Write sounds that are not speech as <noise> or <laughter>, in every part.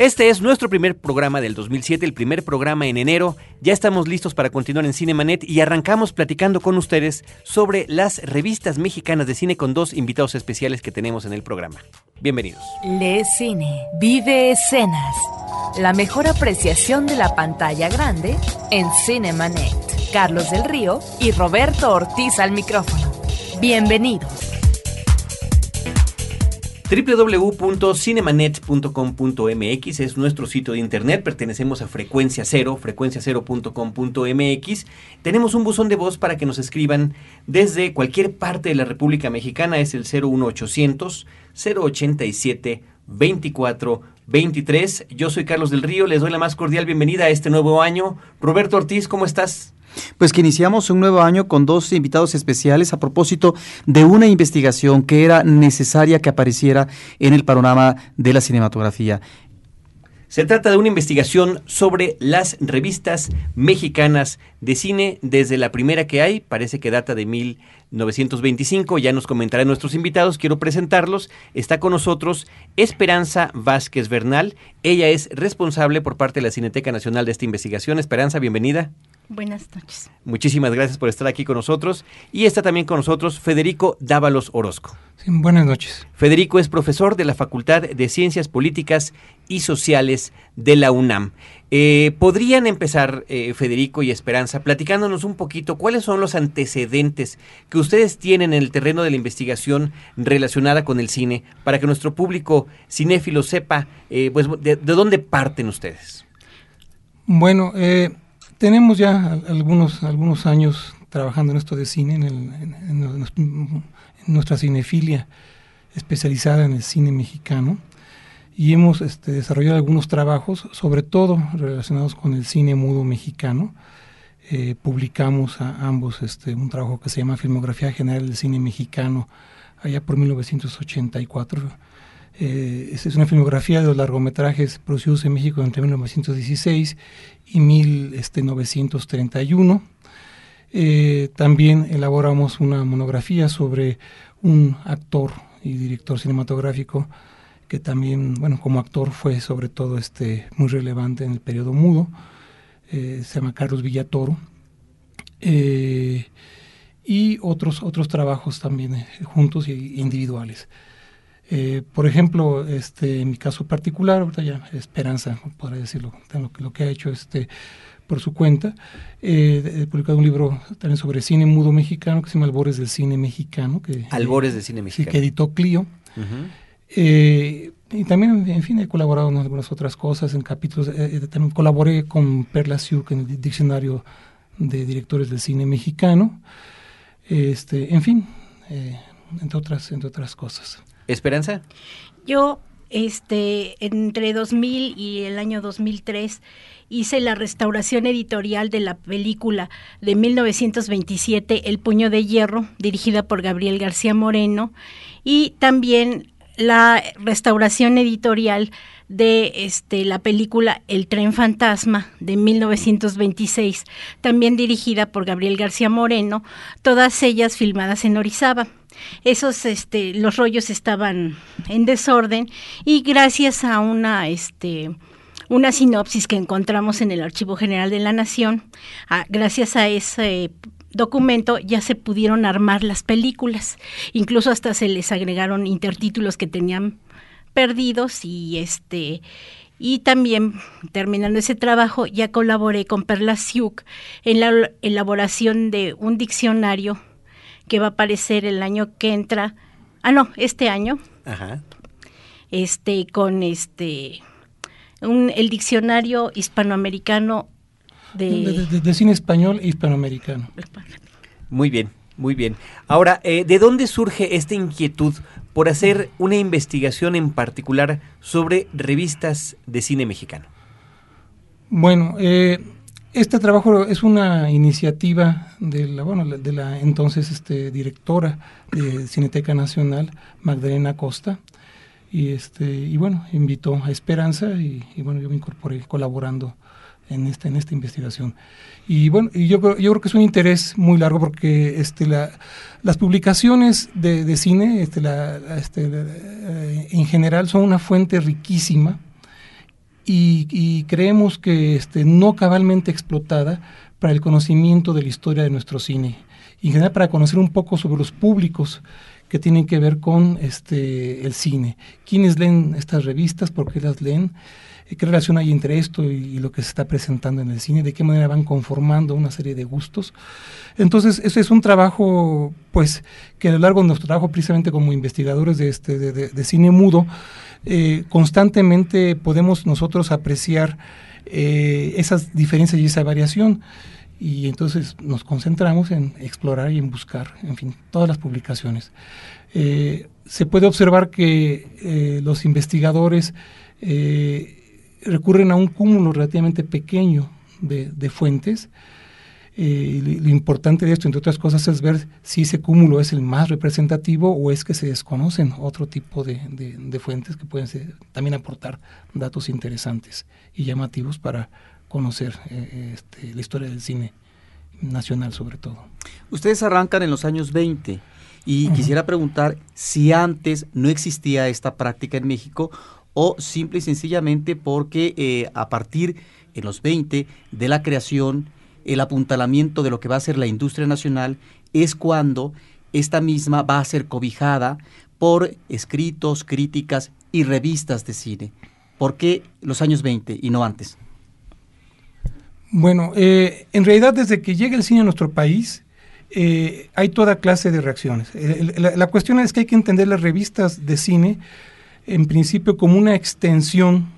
Este es nuestro primer programa del 2007, el primer programa en enero. Ya estamos listos para continuar en Cinemanet y arrancamos platicando con ustedes sobre las revistas mexicanas de cine con dos invitados especiales que tenemos en el programa. Bienvenidos. Le Cine, vive escenas. La mejor apreciación de la pantalla grande en Cinemanet. Carlos del Río y Roberto Ortiz al micrófono. Bienvenidos www.cinemanet.com.mx es nuestro sitio de internet, pertenecemos a Frecuencia Cero, frecuenciacero.com.mx. Tenemos un buzón de voz para que nos escriban desde cualquier parte de la República Mexicana, es el 01800 087 24 23. Yo soy Carlos del Río, les doy la más cordial bienvenida a este nuevo año. Roberto Ortiz, ¿cómo estás? Pues que iniciamos un nuevo año con dos invitados especiales a propósito de una investigación que era necesaria que apareciera en el panorama de la cinematografía. Se trata de una investigación sobre las revistas mexicanas de cine, desde la primera que hay, parece que data de 1925, ya nos comentarán nuestros invitados, quiero presentarlos. Está con nosotros Esperanza Vázquez Bernal, ella es responsable por parte de la Cineteca Nacional de esta investigación. Esperanza, bienvenida. Buenas noches. Muchísimas gracias por estar aquí con nosotros. Y está también con nosotros Federico Dávalos Orozco. buenas noches. Federico es profesor de la Facultad de Ciencias Políticas y Sociales de la UNAM. Eh, ¿Podrían empezar, eh, Federico y Esperanza, platicándonos un poquito cuáles son los antecedentes que ustedes tienen en el terreno de la investigación relacionada con el cine para que nuestro público cinéfilo sepa eh, pues, de, de, dónde parten ustedes? Bueno, eh, tenemos ya algunos, algunos años trabajando en esto de cine, en, nuestra cinefilia especializada en el cine mexicano y hemos este, desarrollado algunos trabajos, sobre todo relacionados con el cine mudo mexicano. Eh, publicamos ambos este, un trabajo que se llama Filmografía General del Cine Mexicano, allá por 1984. Eh, es una filmografía de los largometrajes producidos en México entre 1916 y 1931. Eh, también elaboramos una monografía sobre un actor y director cinematográfico que también, bueno, como actor fue sobre todo este muy relevante en el periodo mudo, eh, se llama Carlos Villatoro, y otros, otros trabajos también juntos e individuales. Por ejemplo, este, en mi caso particular, ahorita ya Esperanza, podría decirlo, lo, lo que ha hecho este por su cuenta. Eh, he publicado un libro también sobre cine mudo mexicano que se llama Albores del Cine Mexicano. Que, Albores del Cine Mexicano. que editó Clio. eh, y también, en fin, he colaborado en algunas otras cosas, en capítulos. Eh, eh también colaboré con Perla Siuk en el diccionario de directores del cine mexicano. Este, en fin, eh, entre, otras, entre otras cosas. ¿Esperanza? Yo, este, entre 2000 y el año 2003, hice la restauración editorial de la película de 1927, El puño de hierro, dirigida por Gabriel García Moreno, y también la restauración editorial de este, la película El tren fantasma de 1926, también dirigida por Gabriel García Moreno, todas ellas filmadas en Orizaba. Esos, este, los rollos estaban en desorden y gracias a una, este, una sinopsis que encontramos en el Archivo General de la Nación. gracias a ese documento ya se pudieron armar las películas, incluso hasta se les agregaron intertítulos que tenían perdidos y este y también terminando ese trabajo ya colaboré con Perla Siuk en la elaboración de un diccionario que va a aparecer el año que entra, ah no, este año. Ajá. Este con este el diccionario hispanoamericano de... De, cine español e hispanoamericano. Muy bien, muy bien. Ahora, eh, ¿de dónde surge esta inquietud por hacer una investigación en particular sobre revistas de cine mexicano? Bueno, eh, este trabajo es una iniciativa de la, entonces este, directora de Cineteca Nacional, Magdalena Costa, y este y bueno invitó a Esperanza y, bueno yo me incorporé colaborando en esta en investigación. Y bueno y yo yo creo que es un interés muy largo porque este la, las publicaciones de, cine este, eh, en general son una fuente riquísima y, creemos que este, no cabalmente explotada para el conocimiento de la historia de nuestro cine y en general para conocer un poco sobre los públicos que tienen que ver con este el cine. ¿Quiénes leen estas revistas? ¿Por qué las leen? ¿Qué relación hay entre esto y, lo que se está presentando en el cine? ¿De qué manera van conformando una serie de gustos? Entonces, eso es un trabajo, pues, que a lo largo de nuestro trabajo, precisamente como investigadores de, este, de, cine mudo, eh, constantemente podemos nosotros apreciar eh, esas diferencias y esa variación y entonces nos concentramos en explorar y en buscar, en fin, todas las publicaciones. Eh, se puede observar que eh, los investigadores eh, recurren a un cúmulo relativamente pequeño de, fuentes. lo importante de esto, entre otras cosas, es ver si ese cúmulo es el más representativo o es que se desconocen otro tipo de, fuentes que pueden también aportar datos interesantes y llamativos para conocer eh, este, la historia del cine nacional sobre todo. Ustedes arrancan en los años 20 y quisiera preguntar si antes no existía esta práctica en México o simple y sencillamente porque eh, a partir en los 20 de la creación, el apuntalamiento de lo que va a ser la industria nacional es cuando esta misma va a ser cobijada por escritos, críticas y revistas de cine. ¿Por qué los años 20 y no antes? Bueno, eh, en realidad desde que llega el cine a nuestro país, eh, hay toda clase de reacciones. la, cuestión es que hay que entender las revistas de cine en principio como una extensión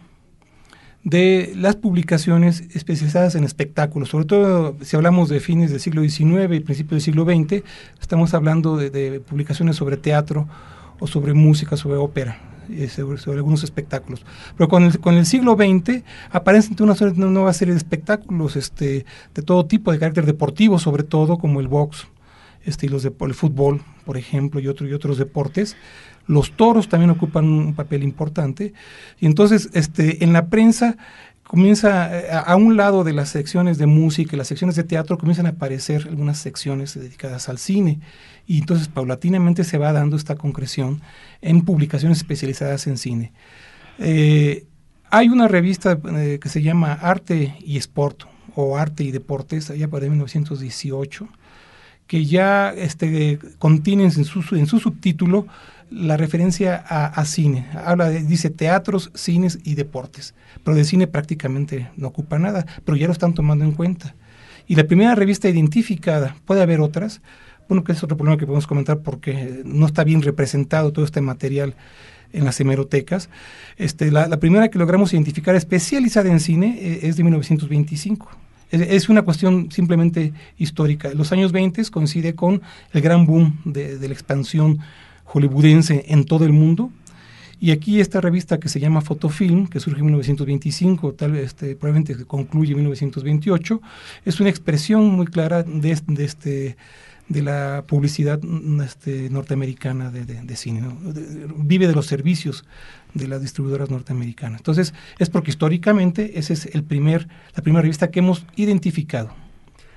de las publicaciones especializadas en espectáculos, sobre todo si hablamos de fines del siglo XIX y principios del siglo XX, estamos hablando de publicaciones sobre teatro o sobre música, sobre ópera. Eh, sobre, algunos espectáculos. Pero con el, con el siglo XX aparecen una, una nueva serie de espectáculos este, de todo tipo, de carácter deportivo sobre todo, como el box, este, y los de, el fútbol, por ejemplo, y, otro, y otros deportes. Los toros también ocupan un papel importante. Y entonces, este, en la prensa comienza eh, a, un lado de las secciones de música y las secciones de teatro comienzan a aparecer algunas secciones dedicadas al cine y entonces paulatinamente se va dando esta concreción en publicaciones especializadas en cine. Eh, hay una revista eh, que se llama Arte y Sport o Arte y Deportes, allá para 1918, que ya este, contiene en su, en su subtítulo la referencia a, cine. Habla dice teatros, cines y deportes, pero de cine prácticamente no ocupa nada, pero ya lo están tomando en cuenta. Y la primera revista identificada, puede haber otras, bueno, que es otro problema que podemos comentar porque no está bien representado todo este material en las hemerotecas. Este, la, primera que logramos identificar especializada en cine eh, es de 1925. Es, una cuestión simplemente histórica. Los años 20 coincide con el gran boom de, la expansión hollywoodense en todo el mundo. Y aquí esta revista que se llama Fotofilm, que surge en 1925, tal vez este, probablemente concluye en 1928, es una expresión muy clara de, de este de la publicidad mm, este, norteamericana de, cine. vive de los servicios de las distribuidoras norteamericanas. Entonces, es porque históricamente esa es el primer, la primera revista que hemos identificado.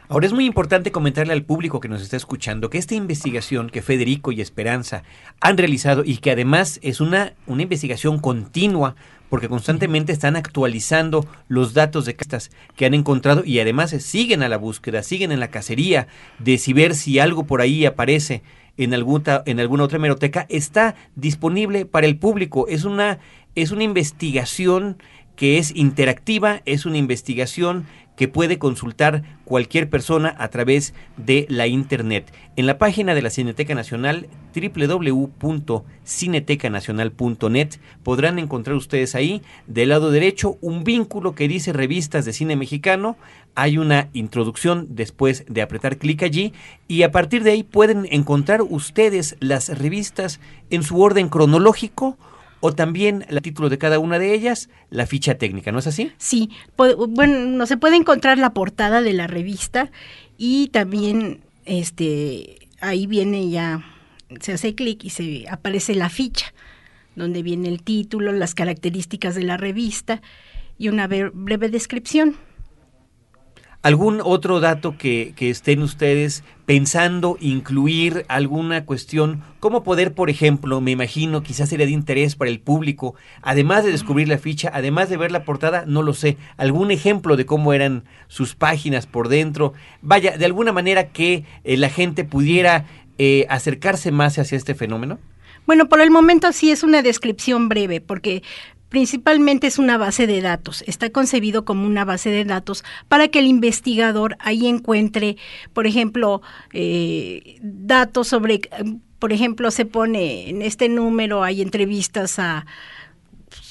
Ahora es muy importante comentarle al público que nos está escuchando que esta investigación que Federico y Esperanza han realizado y que además es una, una investigación continua porque constantemente están actualizando los datos de castas que han encontrado y además siguen a la búsqueda, siguen en la cacería de si ver si algo por ahí aparece en alguna, en alguna otra hemeroteca, está disponible para el público. Es una, es una investigación que es interactiva, es una investigación que puede consultar cualquier persona a través de la internet. En la página de la Cineteca Nacional www.cinetecanacional.net podrán encontrar ustedes ahí del lado derecho un vínculo que dice revistas de cine mexicano. Hay una introducción después de apretar clic allí y a partir de ahí pueden encontrar ustedes las revistas en su orden cronológico o también el título de cada una de ellas, la ficha técnica, ¿no es así? Sí, bueno, no se puede encontrar la portada de la revista y también este ahí viene ya se hace clic y se aparece la ficha donde viene el título, las características de la revista y una breve descripción. ¿Algún otro dato que, estén ustedes pensando incluir alguna cuestión? ¿Cómo poder, por ejemplo, me imagino, quizás sería de interés para el público, además de descubrir la ficha, además de ver la portada, no lo sé, algún ejemplo de cómo eran sus páginas por dentro? Vaya, de alguna manera que eh, la gente pudiera eh, acercarse más hacia este fenómeno. Bueno, por el momento sí es una descripción breve, porque Principalmente es una base de datos, está concebido como una base de datos para que el investigador ahí encuentre, por ejemplo, eh, datos sobre, por ejemplo, se pone en este número, hay entrevistas a,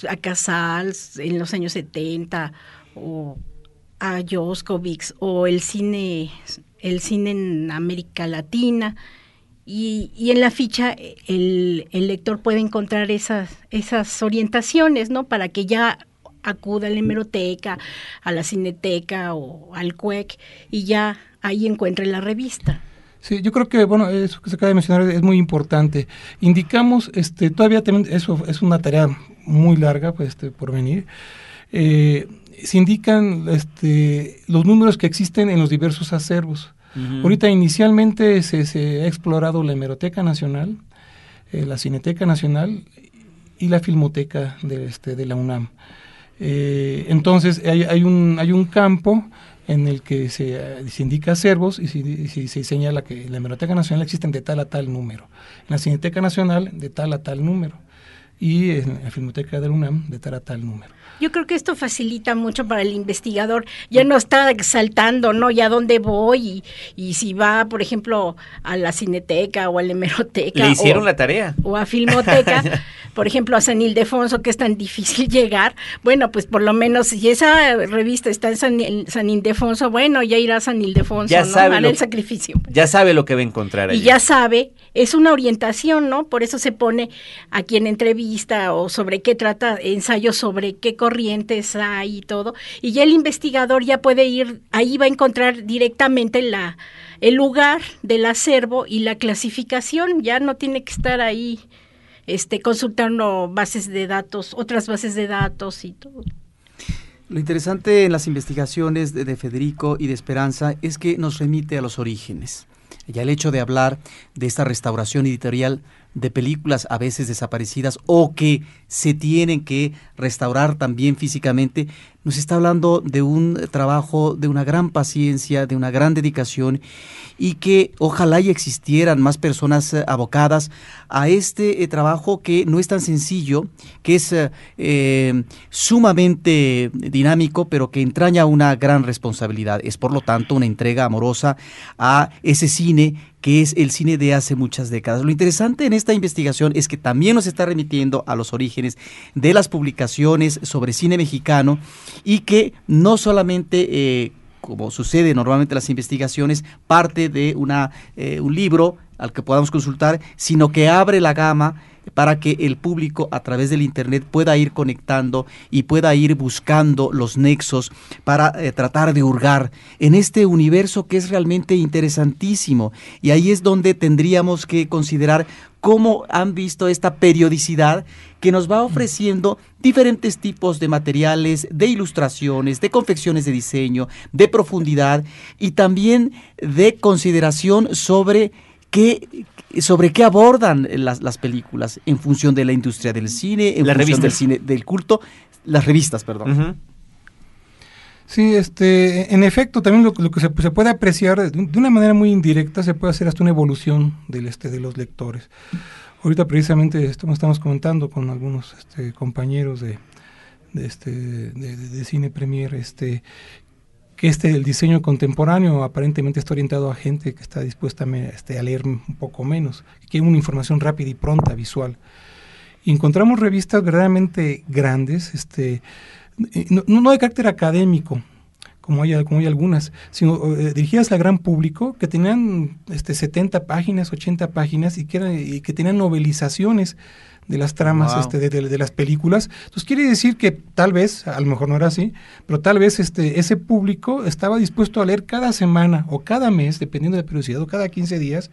a Casals en los años 70 o a Joskovich o el cine, el cine en América Latina y, y, en la ficha el, el, lector puede encontrar esas, esas orientaciones, ¿no? Para que ya acuda a la hemeroteca, a la cineteca o al CUEC y ya ahí encuentre la revista. Sí, yo creo que, bueno, eso que se acaba de mencionar es muy importante. Indicamos, este, todavía también, eso es una tarea muy larga, pues, este, por venir. Eh, se indican este, los números que existen en los diversos acervos. Ahorita inicialmente se, se, ha explorado la Hemeroteca Nacional, eh, la Cineteca Nacional y la Filmoteca de, este, de la UNAM. Eh, entonces hay, hay, un, hay un campo en el que se, se indica acervos y se, se, señala que en la Hemeroteca Nacional existen de tal a tal número, en la Cineteca Nacional de tal a tal número y en la Filmoteca de la UNAM de tal a tal número. Yo creo que esto facilita mucho para el investigador. Ya no está saltando, ¿no? Ya dónde voy y, y si va, por ejemplo, a la cineteca o a la hemeroteca. Le hicieron la tarea. O a filmoteca, <laughs> por ejemplo, a San Ildefonso, que es tan difícil <laughs> llegar. Bueno, pues por lo menos si esa revista está en San, San Ildefonso, bueno, ya irá a San Ildefonso, ya ¿no? Sabe el sacrificio. Ya sabe lo que va a encontrar allí. Y ya sabe, es una orientación, ¿no? Por eso se pone a quien entrevista o sobre qué trata, ensayos sobre qué corrientes hay y todo, y ya el investigador ya puede ir, ahí va a encontrar directamente la, el lugar del acervo y la clasificación, ya no tiene que estar ahí este, consultando bases de datos, otras bases de datos y todo. Lo interesante en las investigaciones de, de Federico y de Esperanza es que nos remite a los orígenes. Ya el hecho de hablar de esta restauración editorial de películas a veces desaparecidas o que se tienen que restaurar también físicamente, nos está hablando de un trabajo de una gran paciencia, de una gran dedicación y que ojalá y existieran más personas eh, abocadas a este eh, trabajo que no es tan sencillo, que es eh, sumamente dinámico, pero que entraña una gran responsabilidad. Es por lo tanto una entrega amorosa a ese cine que es el cine de hace muchas décadas. Lo interesante en esta investigación es que también nos está remitiendo a los orígenes de las publicaciones sobre cine mexicano y que no solamente... Eh, como sucede normalmente en las investigaciones, parte de una, eh, un libro al que podamos consultar, sino que abre la gama para que el público a través del Internet pueda ir conectando y pueda ir buscando los nexos para eh, tratar de hurgar en este universo que es realmente interesantísimo. Y ahí es donde tendríamos que considerar cómo han visto esta periodicidad que nos va ofreciendo diferentes tipos de materiales, de ilustraciones, de confecciones de diseño, de profundidad y también de consideración sobre qué, sobre qué abordan las, las, películas en función de la industria del cine, en la función revista. del cine, del culto, las revistas, perdón. Uh -huh. Sí, este, en efecto, también lo, lo que se, se, puede apreciar de, una manera muy indirecta, se puede hacer hasta una evolución del, este, de los lectores. Ahorita precisamente estamos, estamos comentando con algunos este, compañeros de, de, este, de, de, cine premier este, que este el diseño contemporáneo aparentemente está orientado a gente que está dispuesta a, este, a leer un poco menos, que quiere una información rápida y pronta, visual. Y encontramos revistas verdaderamente grandes, este, no, no de carácter académico, como hay, algunas, sino eh, dirigidas al gran público, que tenían este, 70 páginas, 80 páginas y que, y que tenían novelizaciones de las tramas este, de, las películas. Entonces quiere decir que tal vez, a lo mejor no era así, pero tal vez este, ese público estaba dispuesto a leer cada semana o cada mes, dependiendo de la periodicidad, o cada 15 días,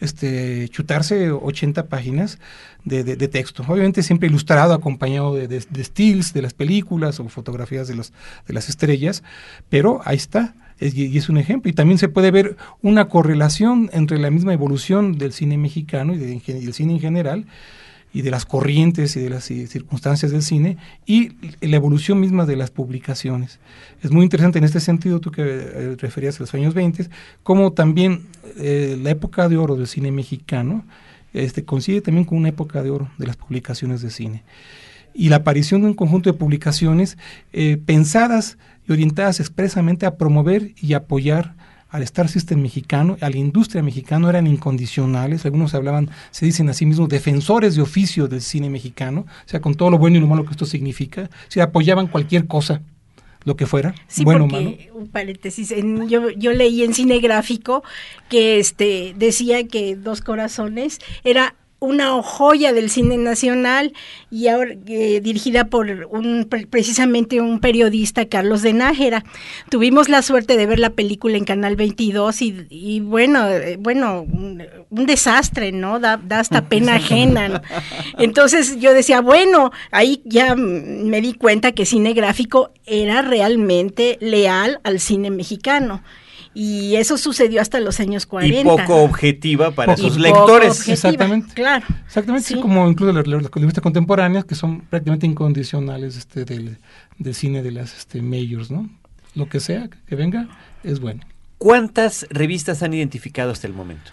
este, chutarse 80 páginas de, de, texto. Obviamente siempre ilustrado, acompañado de, de, stills de las películas o fotografías de, los, de las estrellas, pero ahí está. y es un ejemplo. Y también se puede ver una correlación entre la misma evolución del cine mexicano y, del cine en general, y de las corrientes y de las circunstancias del cine y la evolución misma de las publicaciones. Es muy interesante en este sentido, tú que eh, referías a los años 20, como también eh, la época de oro del cine mexicano este, coincide también con una época de oro de las publicaciones de cine. Y la aparición de un conjunto de publicaciones eh, pensadas y orientadas expresamente a promover y apoyar al Star System mexicano, a la industria mexicana, eran incondicionales. Algunos hablaban, se dicen a sí mismos, defensores de oficio del cine mexicano, o sea, con todo lo bueno y lo malo que esto significa, se apoyaban cualquier cosa lo que fuera, sí, bueno porque, Un paréntesis, yo, yo leí en cine gráfico que este decía que Dos Corazones era una joya del cine nacional y ahora eh, dirigida por un precisamente un periodista Carlos de Nájera. Tuvimos la suerte de ver la película en Canal 22 y, bueno, eh, bueno, un, desastre, ¿no? Da, hasta <laughs> pena ajena. Entonces yo decía, bueno, ahí ya me di cuenta que cine gráfico era realmente leal al cine mexicano y eso sucedió hasta los años 40. Y poco objetiva para sus lectores. Exactamente. Claro. Exactamente, como incluso las, las, contemporáneas que son prácticamente incondicionales este, del, cine de las este, majors, ¿no? Lo que sea que venga es bueno. ¿Cuántas revistas han identificado hasta el momento?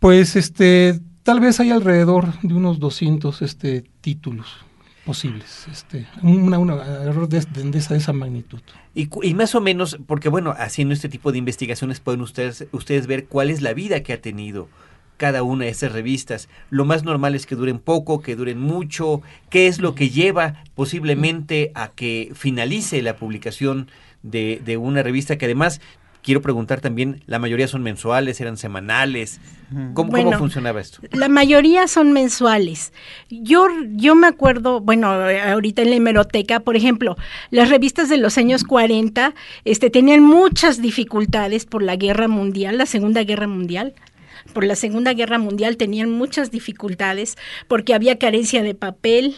Pues este, tal vez hay alrededor de unos 200 este, títulos posibles, este, una, error de, esa, de, esa, magnitud. Y, y, más o menos, porque bueno, haciendo este tipo de investigaciones pueden ustedes, ustedes ver cuál es la vida que ha tenido cada una de esas revistas. Lo más normal es que duren poco, que duren mucho, qué es lo que lleva posiblemente a que finalice la publicación de, de una revista que además quiero preguntar también, la mayoría son mensuales, eran semanales. ¿Cómo, funcionaba esto? La mayoría son mensuales. Yo, yo me acuerdo, bueno, ahorita en la hemeroteca, por ejemplo, las revistas de los años 40 este, tenían muchas dificultades por la guerra mundial, la Segunda Guerra Mundial por la Segunda Guerra Mundial tenían muchas dificultades porque había carencia de papel,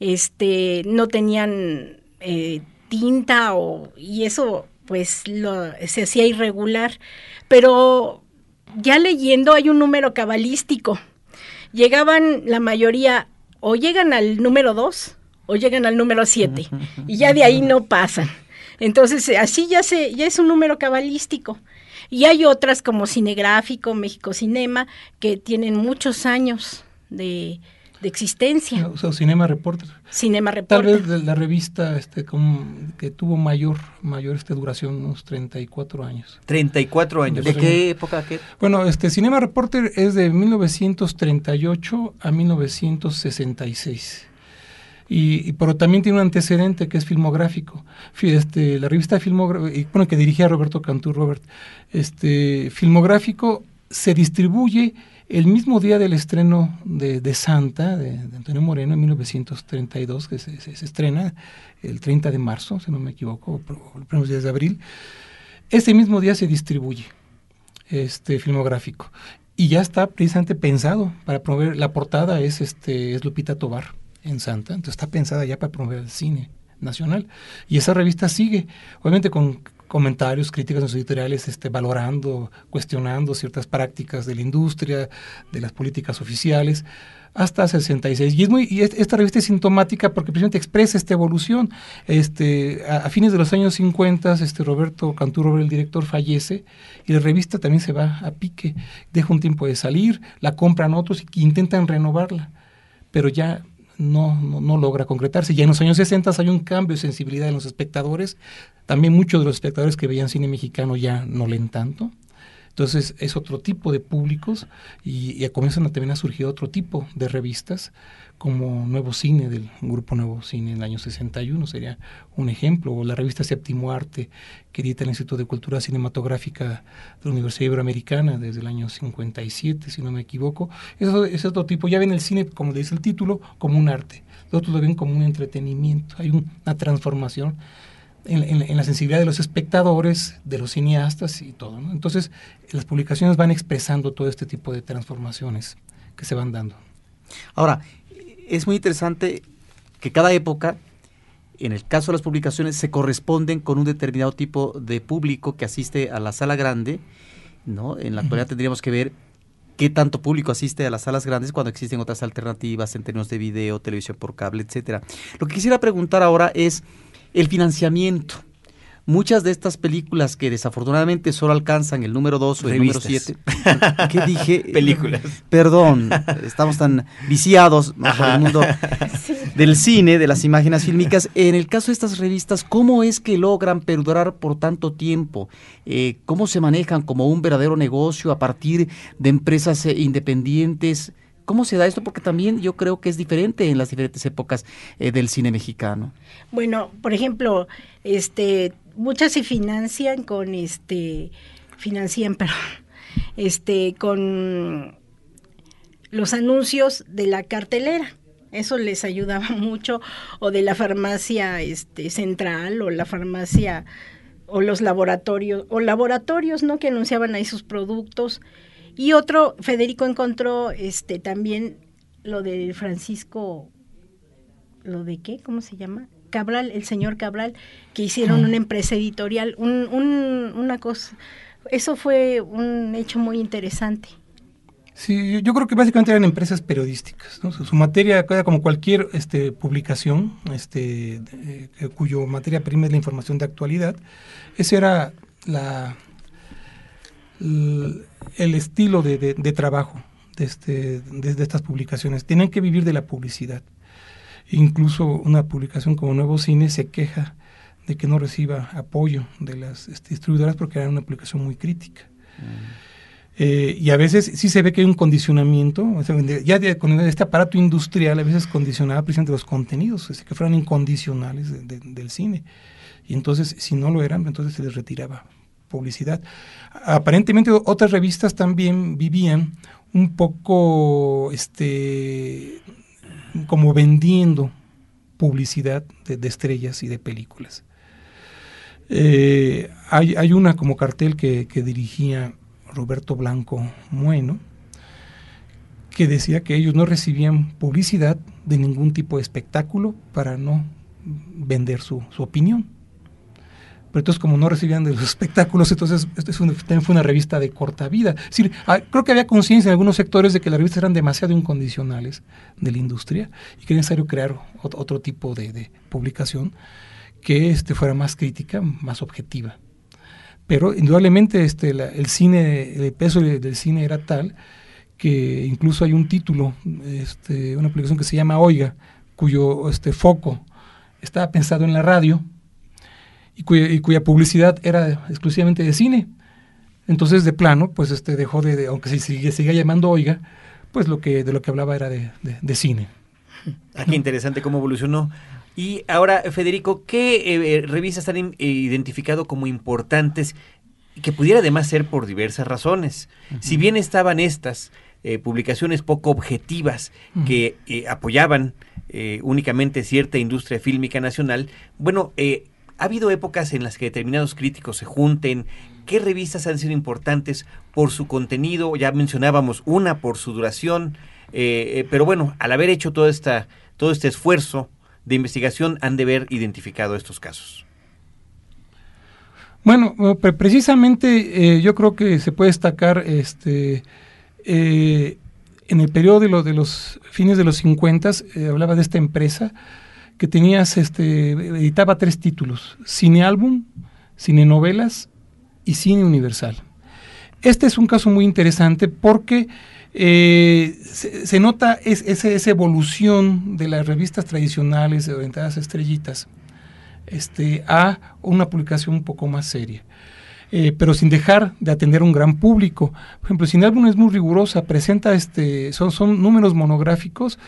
este, no tenían eh, tinta o, y eso pues lo, se hacía irregular. Pero ya leyendo hay un número cabalístico. Llegaban la mayoría o llegan al número 2 o llegan al número 7 y ya de ahí no pasan. Entonces, así ya, se, ya es un número cabalístico. Y hay otras como Cinegráfico, México Cinema, que tienen muchos años de, de existencia. O sea, Cinema Reporter. Cinema Reporter. Tal vez la revista este, que tuvo mayor, mayor este, duración, unos 34 años. 34 años. ¿De qué época? Qué? Bueno, este Cinema Reporter es de 1938 a 1966. Y, pero también tiene un antecedente que es filmográfico. Este, la revista filmográfico, bueno, que dirigía Roberto Cantú, Robert, este, filmográfico se distribuye el mismo día del estreno de, Santa, de, Antonio Moreno, en 1932, que se, se, estrena el 30 de marzo, si no me equivoco, los primeros días de abril, ese mismo día se distribuye este filmográfico. Y ya está precisamente pensado para promover, la portada es, este, es Lupita Tobar en Santa, entonces está pensada ya para promover el cine nacional. Y esa revista sigue, obviamente con comentarios, críticas en sus editoriales, este, valorando, cuestionando ciertas prácticas de la industria, de las políticas oficiales, hasta 66. Y, es muy, y esta revista es sintomática porque precisamente expresa esta evolución. Este, a, fines de los años 50, este, Roberto Canturo, el director, fallece y la revista también se va a pique. Deja un tiempo de salir, la compran otros y intentan renovarla. Pero ya no, no, logra concretarse. Ya en los años 60 hay un cambio de sensibilidad en los espectadores. También muchos de los espectadores que veían cine mexicano ya no leen tanto. Entonces es otro tipo de públicos y, y comienzan también a surgir otro tipo de revistas como Nuevo Cine del Grupo Nuevo Cine en el año 61 sería un ejemplo, o la revista Séptimo Arte que edita el Instituto de Cultura Cinematográfica de la Universidad Iberoamericana desde el año 57, si no me equivoco. Eso es otro tipo, ya ven el cine, como dice el título, como un arte, otros lo ven como un entretenimiento, hay una transformación en, la sensibilidad de los espectadores, de los cineastas y todo. Entonces, las publicaciones van expresando todo este tipo de transformaciones que se van dando. Ahora, es muy interesante que cada época, en el caso de las publicaciones, se corresponden con un determinado tipo de público que asiste a la sala grande. ¿no? En la actualidad tendríamos que ver qué tanto público asiste a las salas grandes cuando existen otras alternativas en términos de video, televisión por cable, etcétera. Lo que quisiera preguntar ahora es el financiamiento. Muchas de estas películas que desafortunadamente solo alcanzan el número 2 o el número 7. ¿Qué dije? <laughs> Películas. Perdón, estamos tan viciados por el mundo del cine, de las imágenes fílmicas. En el caso de estas revistas, ¿cómo es que logran perdurar por tanto tiempo? Eh, ¿Cómo se manejan como un verdadero negocio a partir de empresas eh, independientes? ¿Cómo se da esto? Porque también yo creo que es diferente en las diferentes épocas eh, del cine mexicano. Bueno, por ejemplo, este, muchas se financian con este, financian, <laughs> pero este, con los anuncios de la cartelera. Eso les ayudaba <laughs> mucho, o de la farmacia este, central, o la farmacia, o los laboratorios, o laboratorios, ¿no? Que anunciaban ahí sus productos y otro, Federico encontró este también lo de Francisco, ¿lo de qué? ¿Cómo se llama? Cabral, el señor Cabral, que hicieron una empresa editorial, un, una cosa. Eso fue un hecho muy interesante. Sí, yo creo que básicamente eran empresas periodísticas. Su, materia era como cualquier este, publicación, este, cuyo materia prima es la información de actualidad. Esa era la, el estilo de, trabajo de, este, de, estas publicaciones. Tienen que vivir de la publicidad. Incluso una publicación como Nuevo Cine se queja de que no reciba apoyo de las este, distribuidoras porque era una publicación muy crítica. Mm. Eh, y a veces sí se ve que hay un condicionamiento, ya con este aparato industrial a veces condicionaba precisamente los contenidos, que fueran incondicionales del cine. Y entonces, si no lo eran, entonces se les retiraba publicidad. Aparentemente otras revistas también vivían un poco este como vendiendo publicidad de, estrellas y de películas. Eh, hay, una como cartel que, dirigía Roberto Blanco Bueno, que decía que ellos no recibían publicidad de ningún tipo de espectáculo para no vender su opinión pero entonces como no recibían de los <laughs> espectáculos, entonces esto es también fue una revista de corta vida. Ah, creo que había conciencia en algunos sectores de que las revistas eran demasiado incondicionales de la industria y que era necesario crear otro, tipo de, publicación que este, fuera más crítica, más objetiva. Pero indudablemente este, el cine, el peso del cine era tal que incluso hay un título, este, una publicación que se llama Oiga, cuyo este, foco estaba pensado en la radio, y cuya, publicidad era exclusivamente de cine. Entonces, de plano, pues este dejó de, aunque se sigue, siga llamando Oiga, pues lo que de lo que hablaba era de, cine. Ah, qué interesante cómo evolucionó. Y ahora, Federico, ¿qué eh, eh, revistas han eh, identificado como importantes que pudiera además ser por diversas razones? Si bien estaban estas publicaciones poco objetivas que apoyaban únicamente cierta industria fílmica nacional, bueno, ¿Ha habido épocas en las que determinados críticos se junten? ¿Qué revistas han sido importantes por su contenido? Ya mencionábamos una por su duración, eh, eh, pero bueno, al haber hecho todo, esta, todo este esfuerzo de investigación, han de haber identificado estos casos. Bueno, precisamente eh, yo creo que se puede destacar este, en el periodo de, de los fines de los 50, hablaba de esta empresa, que tenías, este, editaba tres títulos, cine álbum, cine novelas y cine universal. Este es un caso muy interesante porque eh, se, nota esa evolución de las revistas tradicionales orientadas a estrellitas este, a una publicación un poco más seria. Eh, pero sin dejar de atender un gran público. Por ejemplo, el álbum es muy rigurosa, presenta este, son, son números monográficos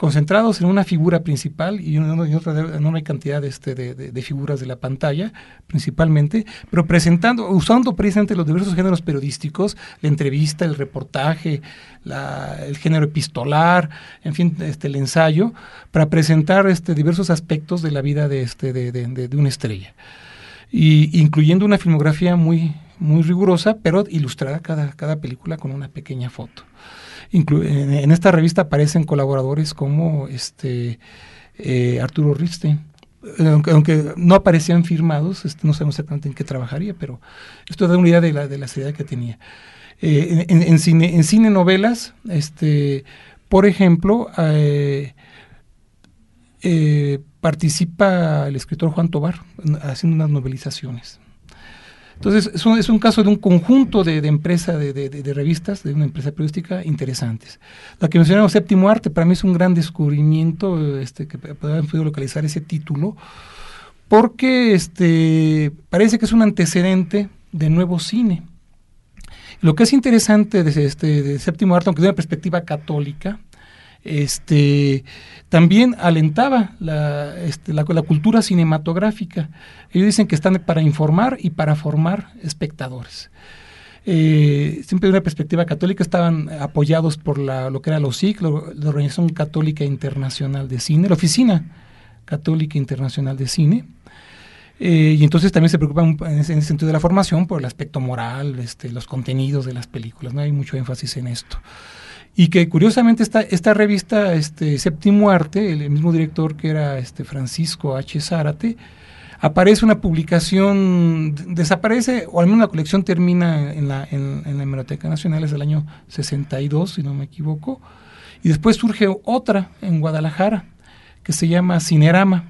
concentrados en una figura principal y, una, y otra enorme cantidad este, de, de, figuras de la pantalla, principalmente, pero presentando, usando precisamente los diversos géneros periodísticos, la entrevista, el reportaje, el género epistolar, en fin, este, el ensayo, para presentar este, diversos aspectos de la vida de, este, de, de una estrella. Y incluyendo una filmografía muy, muy rigurosa, pero ilustrada cada, cada película con una pequeña foto en, esta revista aparecen colaboradores como este eh, Arturo Ripstein. Aunque, no aparecían firmados, este, no sabemos exactamente en qué trabajaría, pero esto da una idea de la, de la seriedad que tenía. Eh, en, cine, en cine novelas, este, por ejemplo, eh, participa el escritor Juan Tobar haciendo unas novelizaciones. Entonces, es un, caso de un conjunto de, de empresas, de, de, revistas, de una empresa periodística interesantes. La que mencionamos, Séptimo Arte, para mí es un gran descubrimiento este, que haber podido localizar ese título, porque este, parece que es un antecedente de nuevo cine. Lo que es interesante de, este, de Séptimo Arte, aunque de una perspectiva católica, este, también alentaba la, este, la, cultura cinematográfica. Ellos dicen que están para informar y para formar espectadores. Eh, siempre de una perspectiva católica estaban apoyados por lo que era la OSIC, la Organización Católica Internacional de Cine, la Oficina Católica Internacional de Cine, eh, y entonces también se preocupan en ese, sentido de la formación por el aspecto moral, este, los contenidos de las películas, no hay mucho énfasis en esto y que curiosamente esta, esta revista este, Séptimo Arte, el, mismo director que era este Francisco H. Zárate, aparece una publicación, desaparece, o al menos la colección termina en la, en, la Hemeroteca Nacional, es del año 62, si no me equivoco, y después surge otra en Guadalajara, que se llama Cinerama,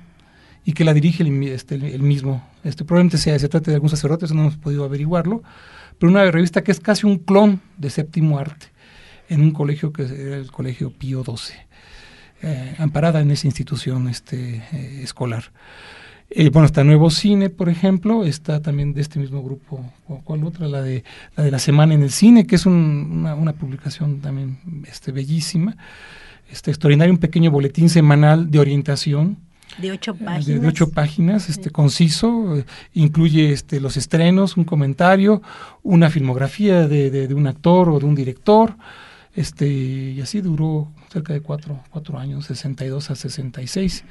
y que la dirige el, este, el mismo, este, probablemente sea, se trate de algún sacerdote, no hemos podido averiguarlo, pero una revista que es casi un clon de Séptimo Arte en un colegio que era el Colegio Pío XII, eh, amparada en esa institución este, eh, escolar. Eh, bueno, está Nuevo Cine, por ejemplo, está también de este mismo grupo, ¿cuál otra? La de la, de la Semana en el Cine, que es una, una, publicación también este, bellísima, este extraordinario, un pequeño boletín semanal de orientación, de ocho páginas. De, ocho páginas, este, conciso, incluye este, los estrenos, un comentario, una filmografía de, de, de un actor o de un director, este, y así duró cerca de cuatro, cuatro años, 62 a 66.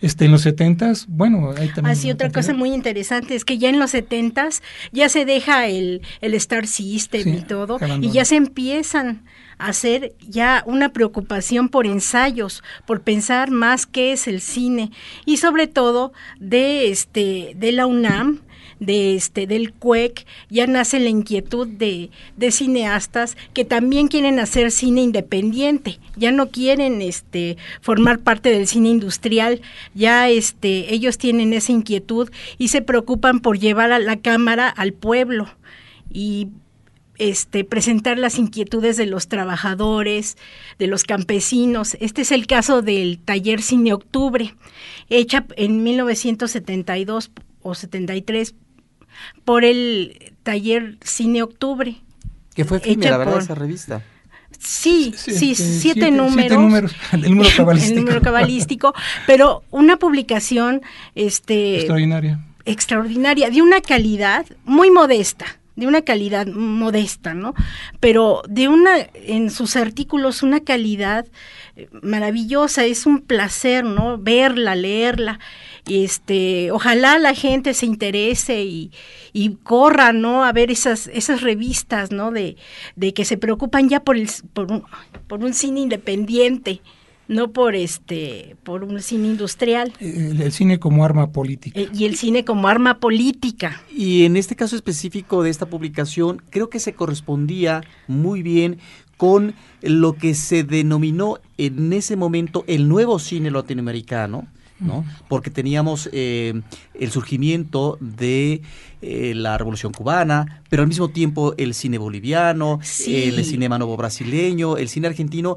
Este, en los 70 bueno, hay también... Así, otra cosa muy interesante es que ya en los 70 ya se deja el, el Star System y todo, y ya se empiezan a hacer ya una preocupación por ensayos, por pensar más qué es el cine, y sobre todo de, este, de la UNAM, de este del CUEC ya nace la inquietud de, de, cineastas que también quieren hacer cine independiente, ya no quieren este formar parte del cine industrial, ya este ellos tienen esa inquietud y se preocupan por llevar a la cámara al pueblo y este, presentar las inquietudes de los trabajadores, de los campesinos. Este es el caso del taller Cine Octubre, hecha en 1972 o 73 por el taller Cine Octubre. Que fue primera, ¿verdad? Esa revista. Sí, sí, siete, números. <laughs> el número <laughs> cabalístico. el número cabalístico, pero una publicación este, extraordinaria. Extraordinaria, de una calidad muy modesta de una calidad modesta, ¿no? Pero de una, en sus artículos, una calidad eh, maravillosa, es un placer, ¿no? Verla, leerla este, ojalá la gente se interese y, y, corra, ¿no? A ver esas, esas revistas, ¿no? De, de que se preocupan ya por, el, por, un, por un cine independiente no por este por un cine industrial el, cine como arma política eh, y el cine como arma política y en este caso específico de esta publicación creo que se correspondía muy bien con lo que se denominó en ese momento el nuevo cine latinoamericano ¿no? Porque teníamos eh, el surgimiento de eh, la Revolución Cubana, pero al mismo tiempo el cine boliviano, el cine nuevo brasileño, el cine argentino,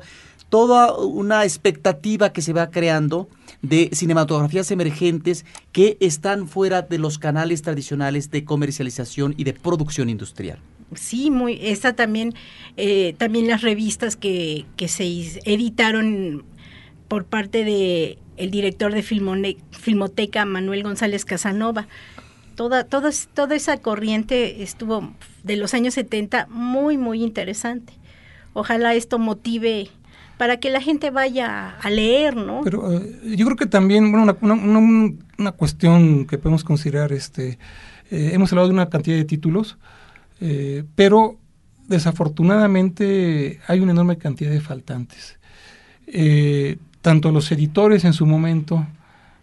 toda una expectativa que se va creando de cinematografías emergentes que están fuera de los canales tradicionales de comercialización y de producción industrial. Sí, muy, esta también, eh, también las revistas que, que se editaron por parte de el director de Filmoteca, Manuel González Casanova. Toda, toda, toda esa corriente estuvo de los años 70 muy, muy interesante. Ojalá esto motive para que la gente vaya a leer, ¿no? Pero eh, yo creo que también, bueno, una, una, cuestión que podemos considerar, este, eh, hemos hablado de una cantidad de títulos, eh, pero desafortunadamente hay una enorme cantidad de faltantes. Tanto los editores en su momento,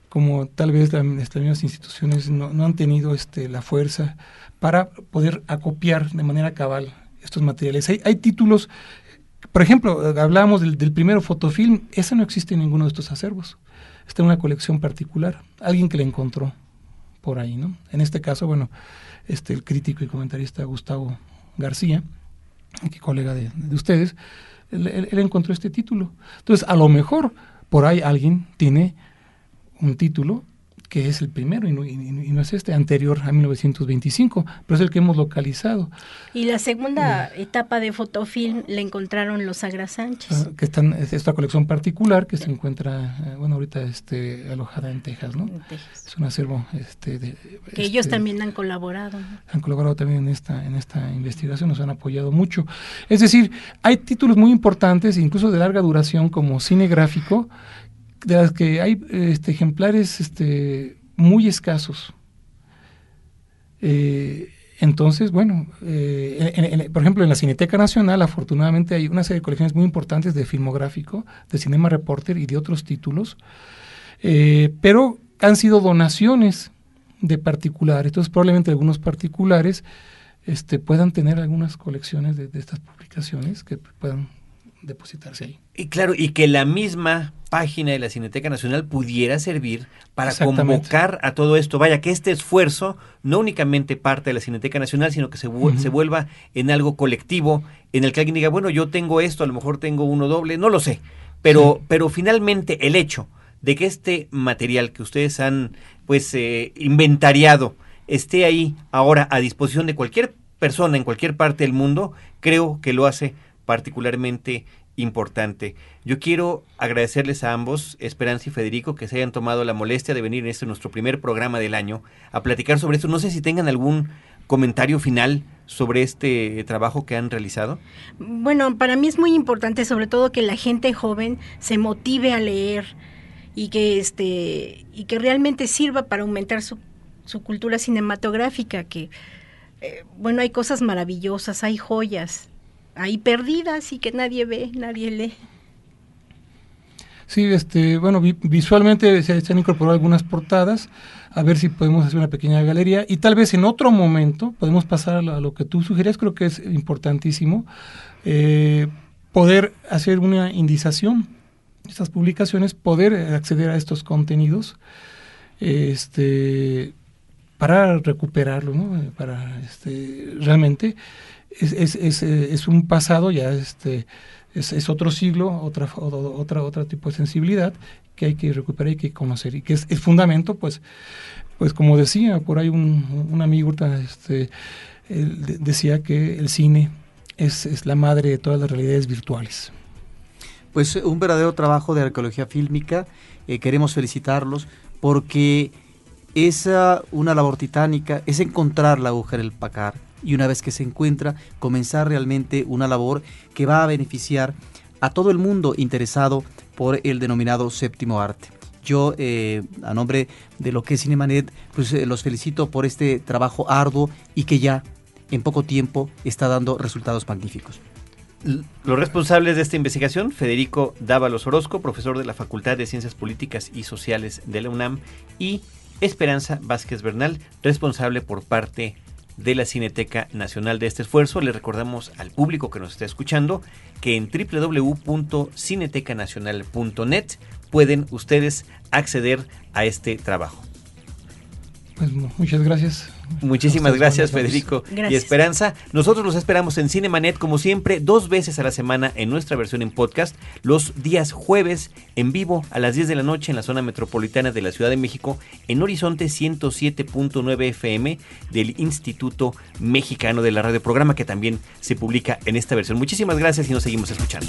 como tal vez las, mismas instituciones no, no, han tenido este, la fuerza para poder acopiar de manera cabal estos materiales. Hay, hay títulos por ejemplo, hablábamos del, primero fotofilm, ese no existe en ninguno de estos acervos. Está en una colección particular, alguien que le encontró por ahí, ¿no? En este caso, bueno, este el crítico y comentarista Gustavo García, que colega de, ustedes, él, encontró este título. Entonces, a lo mejor por ahí alguien tiene un título que es el primero y no, es este, anterior a 1925, pero es el que hemos localizado. Y la segunda eh. etapa de fotofilm la encontraron los Agra Sánchez. Ah, que están, es esta colección particular que se encuentra, eh, bueno, ahorita este, alojada en Texas, ¿no? Es un acervo. Este, de, que ellos este, también han colaborado. Han colaborado también en esta, en esta investigación, nos han apoyado mucho. Es decir, hay títulos muy importantes, incluso de larga duración, como cine gráfico, de las que hay este, ejemplares este, muy escasos. Eh, entonces, bueno, eh, por ejemplo, en la Cineteca Nacional, afortunadamente hay una serie de colecciones muy importantes de filmográfico, de Cinema Reporter y de otros títulos, eh, pero han sido donaciones de particulares. Entonces, probablemente algunos particulares este, puedan tener algunas colecciones de, de estas publicaciones que puedan depositarse ahí. Y claro, y que la misma página de la Cineteca Nacional pudiera servir para convocar a todo esto. Vaya, que este esfuerzo no únicamente parte de la Cineteca Nacional, sino que se, se vuelva en algo colectivo, en el que alguien diga, bueno, yo tengo esto, a lo mejor tengo uno doble, no lo sé. Pero, pero finalmente el hecho de que este material que ustedes han pues eh, inventariado esté ahí ahora a disposición de cualquier persona en cualquier parte del mundo, creo que lo hace particularmente importante. Yo quiero agradecerles a ambos, Esperanza y Federico, que se hayan tomado la molestia de venir en este nuestro primer programa del año a platicar sobre esto. No sé si tengan algún comentario final sobre este trabajo que han realizado? Bueno, para mí es muy importante sobre todo que la gente joven se motive a leer y que este y que realmente sirva para aumentar su, cultura cinematográfica que eh, bueno, hay cosas maravillosas, hay joyas ahí perdidas y que nadie ve, nadie lee. Sí, este, bueno, visualmente se, han incorporado algunas portadas, a ver si podemos hacer una pequeña galería y tal vez en otro momento podemos pasar a lo, que tú sugerías, creo que es importantísimo, eh, poder hacer una indización de estas publicaciones, poder acceder a estos contenidos, este, para recuperarlo, ¿no? para este, realmente es, es, es, eh, es un pasado, ya este, es, otro siglo, otra, otra, otro tipo de sensibilidad que hay que recuperar y que conocer y que es, el fundamento, pues, pues como decía por ahí un, un amigo, este, decía que el cine es, es la madre de todas las realidades virtuales. Pues un verdadero trabajo de arqueología fílmica, eh, queremos felicitarlos porque es una labor titánica, es encontrar la aguja en el pacar, y una vez que se encuentra, comenzar realmente una labor que va a beneficiar a todo el mundo interesado por el denominado séptimo arte. Yo, eh, a nombre de lo que es Cinemanet, pues eh, los felicito por este trabajo arduo y que ya en poco tiempo está dando resultados magníficos. Los responsables de esta investigación, Federico Dávalos Orozco, profesor de la Facultad de Ciencias Políticas y Sociales de la UNAM, y Esperanza Vázquez Bernal, responsable por parte de la Cineteca Nacional de este esfuerzo. Le recordamos al público que nos está escuchando que en www.cinetecanacional.net pueden ustedes acceder a este trabajo. Pues muchas gracias. Muchísimas gracias, Federico y Esperanza. Nosotros los esperamos en Cinemanet, como siempre, dos veces a la semana en nuestra versión en podcast, los días jueves en vivo a las 10 de la noche en la zona metropolitana de la Ciudad de México, en Horizonte 107.9 FM del Instituto Mexicano de la Radio Programa, que también se publica en esta versión. Muchísimas gracias y nos seguimos escuchando.